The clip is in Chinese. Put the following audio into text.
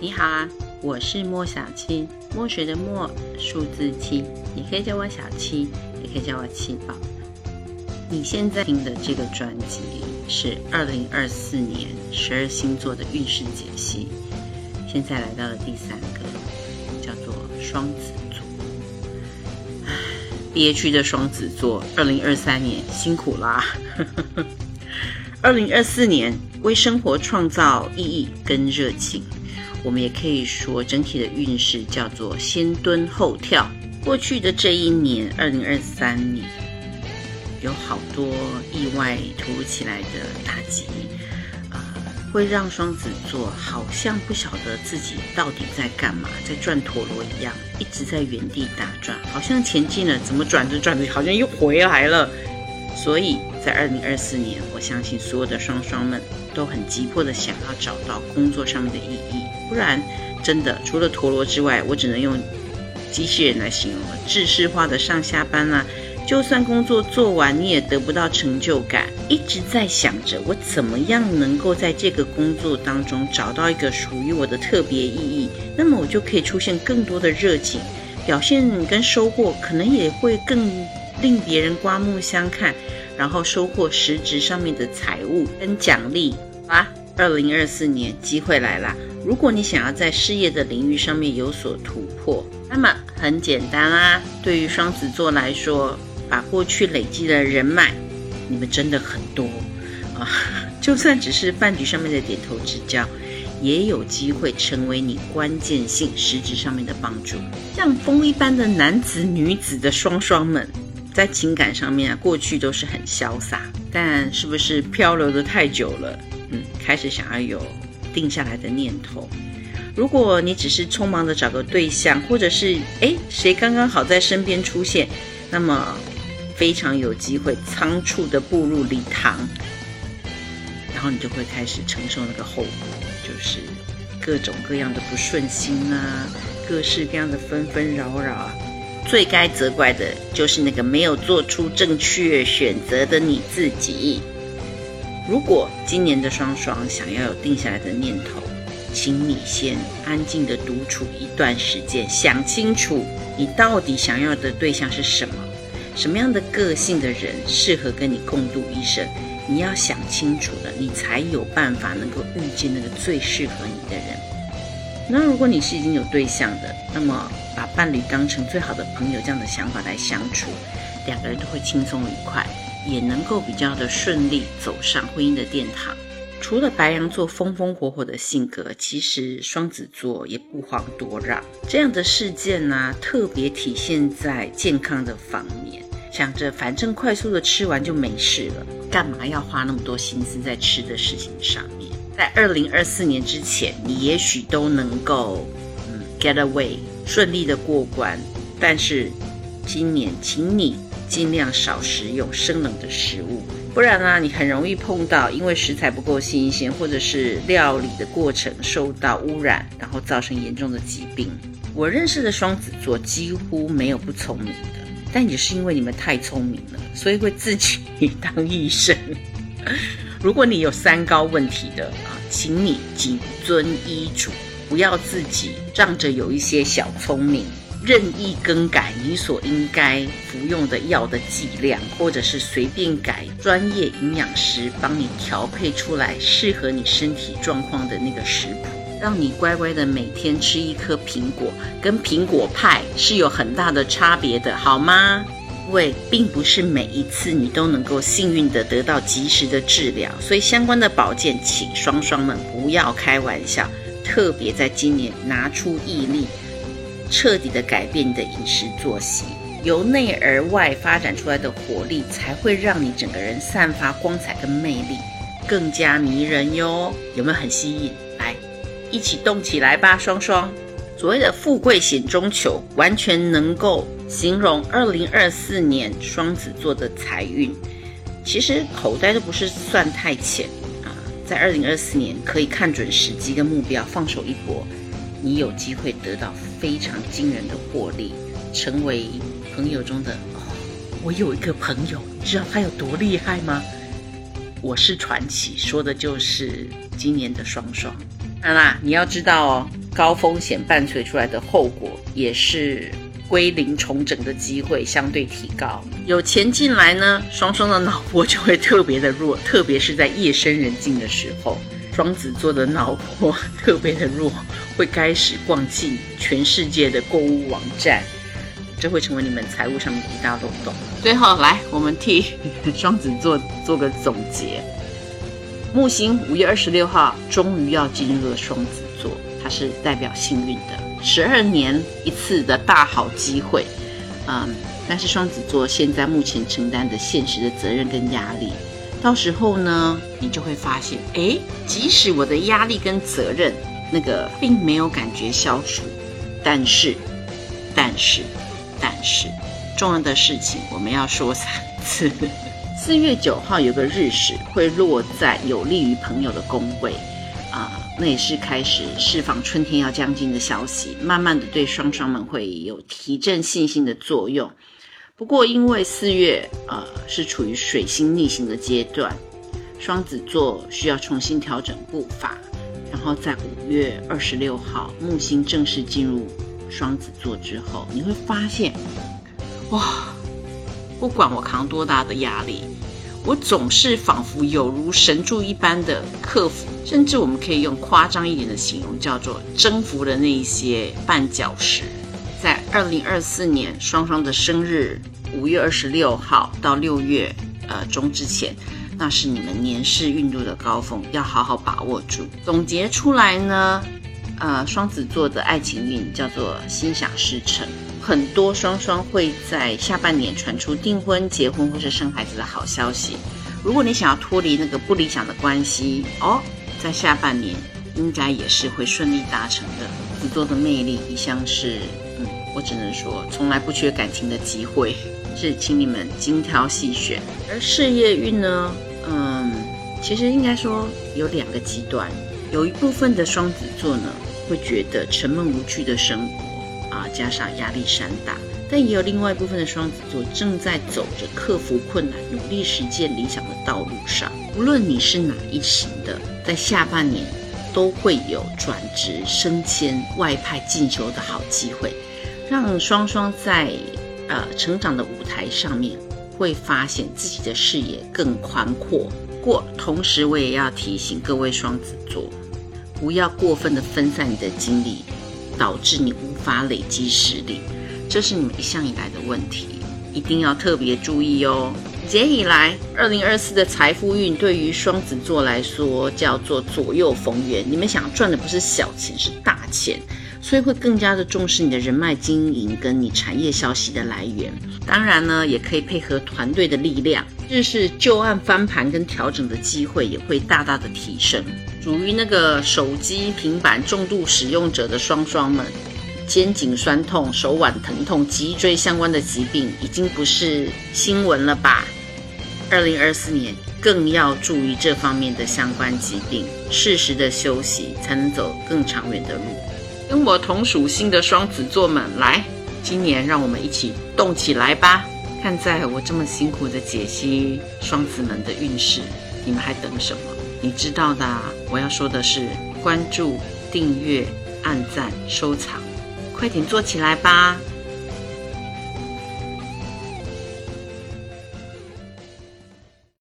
你好啊，我是莫小七，墨水的墨，数字七，你可以叫我小七，也可以叫我七宝。你现在听的这个专辑是二零二四年十二星座的运势解析，现在来到了第三个，叫做双子座。憋屈的双子座，二零二三年辛苦啦！二零二四年为生活创造意义跟热情。我们也可以说，整体的运势叫做先蹲后跳。过去的这一年，二零二三年，有好多意外突如其来的打击，啊，会让双子座好像不晓得自己到底在干嘛，在转陀螺一样，一直在原地打转，好像前进了，怎么转着转着，好像又回来了。所以在二零二四年，我相信所有的双双们都很急迫的想要找到工作上面的意义，不然真的除了陀螺之外，我只能用机器人来形容了。制式化的上下班啊，就算工作做完，你也得不到成就感，一直在想着我怎么样能够在这个工作当中找到一个属于我的特别意义，那么我就可以出现更多的热情，表现跟收获可能也会更。令别人刮目相看，然后收获实质上面的财物跟奖励啊！二零二四年机会来啦！如果你想要在事业的领域上面有所突破，那么很简单啦。对于双子座来说，把过去累积的人脉，你们真的很多啊！就算只是饭局上面的点头之交，也有机会成为你关键性实质上面的帮助。像风一般的男子女子的双双们。在情感上面啊，过去都是很潇洒，但是不是漂流的太久了？嗯，开始想要有定下来的念头。如果你只是匆忙的找个对象，或者是哎谁刚刚好在身边出现，那么非常有机会仓促的步入礼堂，然后你就会开始承受那个后果，就是各种各样的不顺心啊，各式各样的纷纷扰扰啊。最该责怪的就是那个没有做出正确选择的你自己。如果今年的双双想要有定下来的念头，请你先安静的独处一段时间，想清楚你到底想要的对象是什么，什么样的个性的人适合跟你共度一生。你要想清楚了，你才有办法能够遇见那个最适合你的人。那如果你是已经有对象的，那么把伴侣当成最好的朋友这样的想法来相处，两个人都会轻松愉快，也能够比较的顺利走上婚姻的殿堂。除了白羊座风风火火的性格，其实双子座也不遑多让。这样的事件呢，特别体现在健康的方面，想着反正快速的吃完就没事了，干嘛要花那么多心思在吃的事情上面？在二零二四年之前，你也许都能够嗯 get away 顺利的过关，但是今年，请你尽量少食用生冷的食物，不然呢，你很容易碰到因为食材不够新鲜，或者是料理的过程受到污染，然后造成严重的疾病。我认识的双子座几乎没有不聪明的，但也是因为你们太聪明了，所以会自己 当医生。如果你有三高问题的啊，请你谨遵医嘱，不要自己仗着有一些小聪明，任意更改你所应该服用的药的剂量，或者是随便改专业营养师帮你调配出来适合你身体状况的那个食谱，让你乖乖的每天吃一颗苹果，跟苹果派是有很大的差别的，好吗？因为并不是每一次你都能够幸运的得到及时的治疗，所以相关的保健，请双双们不要开玩笑。特别在今年拿出毅力，彻底的改变你的饮食作息，由内而外发展出来的活力，才会让你整个人散发光彩跟魅力，更加迷人哟。有没有很吸引？来，一起动起来吧，双双。所谓的富贵险中求，完全能够形容二零二四年双子座的财运。其实口袋都不是算太浅啊，在二零二四年可以看准时机跟目标，放手一搏，你有机会得到非常惊人的获利，成为朋友中的哦。我有一个朋友，知道他有多厉害吗？我是传奇，说的就是今年的双双。当然啦，你要知道哦。高风险伴随出来的后果，也是归零重整的机会相对提高。有钱进来呢，双双的脑波就会特别的弱，特别是在夜深人静的时候，双子座的脑波 特别的弱，会开始逛尽全世界的购物网站。这会成为你们财务上面一大漏洞。最后，来我们替 双子座做个总结。木星五月二十六号终于要进入了双子座，它是代表幸运的，十二年一次的大好机会。嗯，但是双子座现在目前承担的现实的责任跟压力，到时候呢，你就会发现，哎，即使我的压力跟责任那个并没有感觉消除，但是，但是。但是，重要的事情我们要说三次。四月九号有个日食会落在有利于朋友的宫位，啊，那也是开始释放春天要将近的消息，慢慢的对双双们会有提振信心的作用。不过，因为四月呃是处于水星逆行的阶段，双子座需要重新调整步伐。然后在五月二十六号，木星正式进入。双子座之后，你会发现，哇，不管我扛多大的压力，我总是仿佛有如神助一般的克服，甚至我们可以用夸张一点的形容，叫做征服了那一些绊脚石。在二零二四年双双的生日，五月二十六号到六月呃中之前，那是你们年事运度的高峰，要好好把握住。总结出来呢？呃，双子座的爱情运叫做心想事成，很多双双会在下半年传出订婚、结婚或是生孩子的好消息。如果你想要脱离那个不理想的关系哦，在下半年应该也是会顺利达成的。子座的魅力一向是，我只能说从来不缺感情的机会，是请你们精挑细选。而事业运呢，嗯，其实应该说有两个极端，有一部分的双子座呢。会觉得沉闷无趣的生活啊，加上压力山大，但也有另外一部分的双子座正在走着克服困难、努力实践理想的道路上。无论你是哪一型的，在下半年都会有转职、升迁、外派进修的好机会，让双双在呃成长的舞台上面会发现自己的视野更宽阔。过，同时我也要提醒各位双子座。不要过分的分散你的精力，导致你无法累积实力，这是你们一向以来的问题，一定要特别注意哦。节以来，二零二四的财富运对于双子座来说叫做左右逢源，你们想赚的不是小钱，是大钱。所以会更加的重视你的人脉经营跟你产业消息的来源，当然呢，也可以配合团队的力量，就是旧案翻盘跟调整的机会也会大大的提升。属于那个手机、平板重度使用者的双双们，肩颈酸痛、手腕疼痛、脊椎相关的疾病已经不是新闻了吧？二零二四年更要注意这方面的相关疾病，适时的休息才能走更长远的路。跟我同属性的双子座们，来，今年让我们一起动起来吧！看在我这么辛苦的解析双子们的运势，你们还等什么？你知道的，我要说的是，关注、订阅、按赞、收藏，快点做起来吧！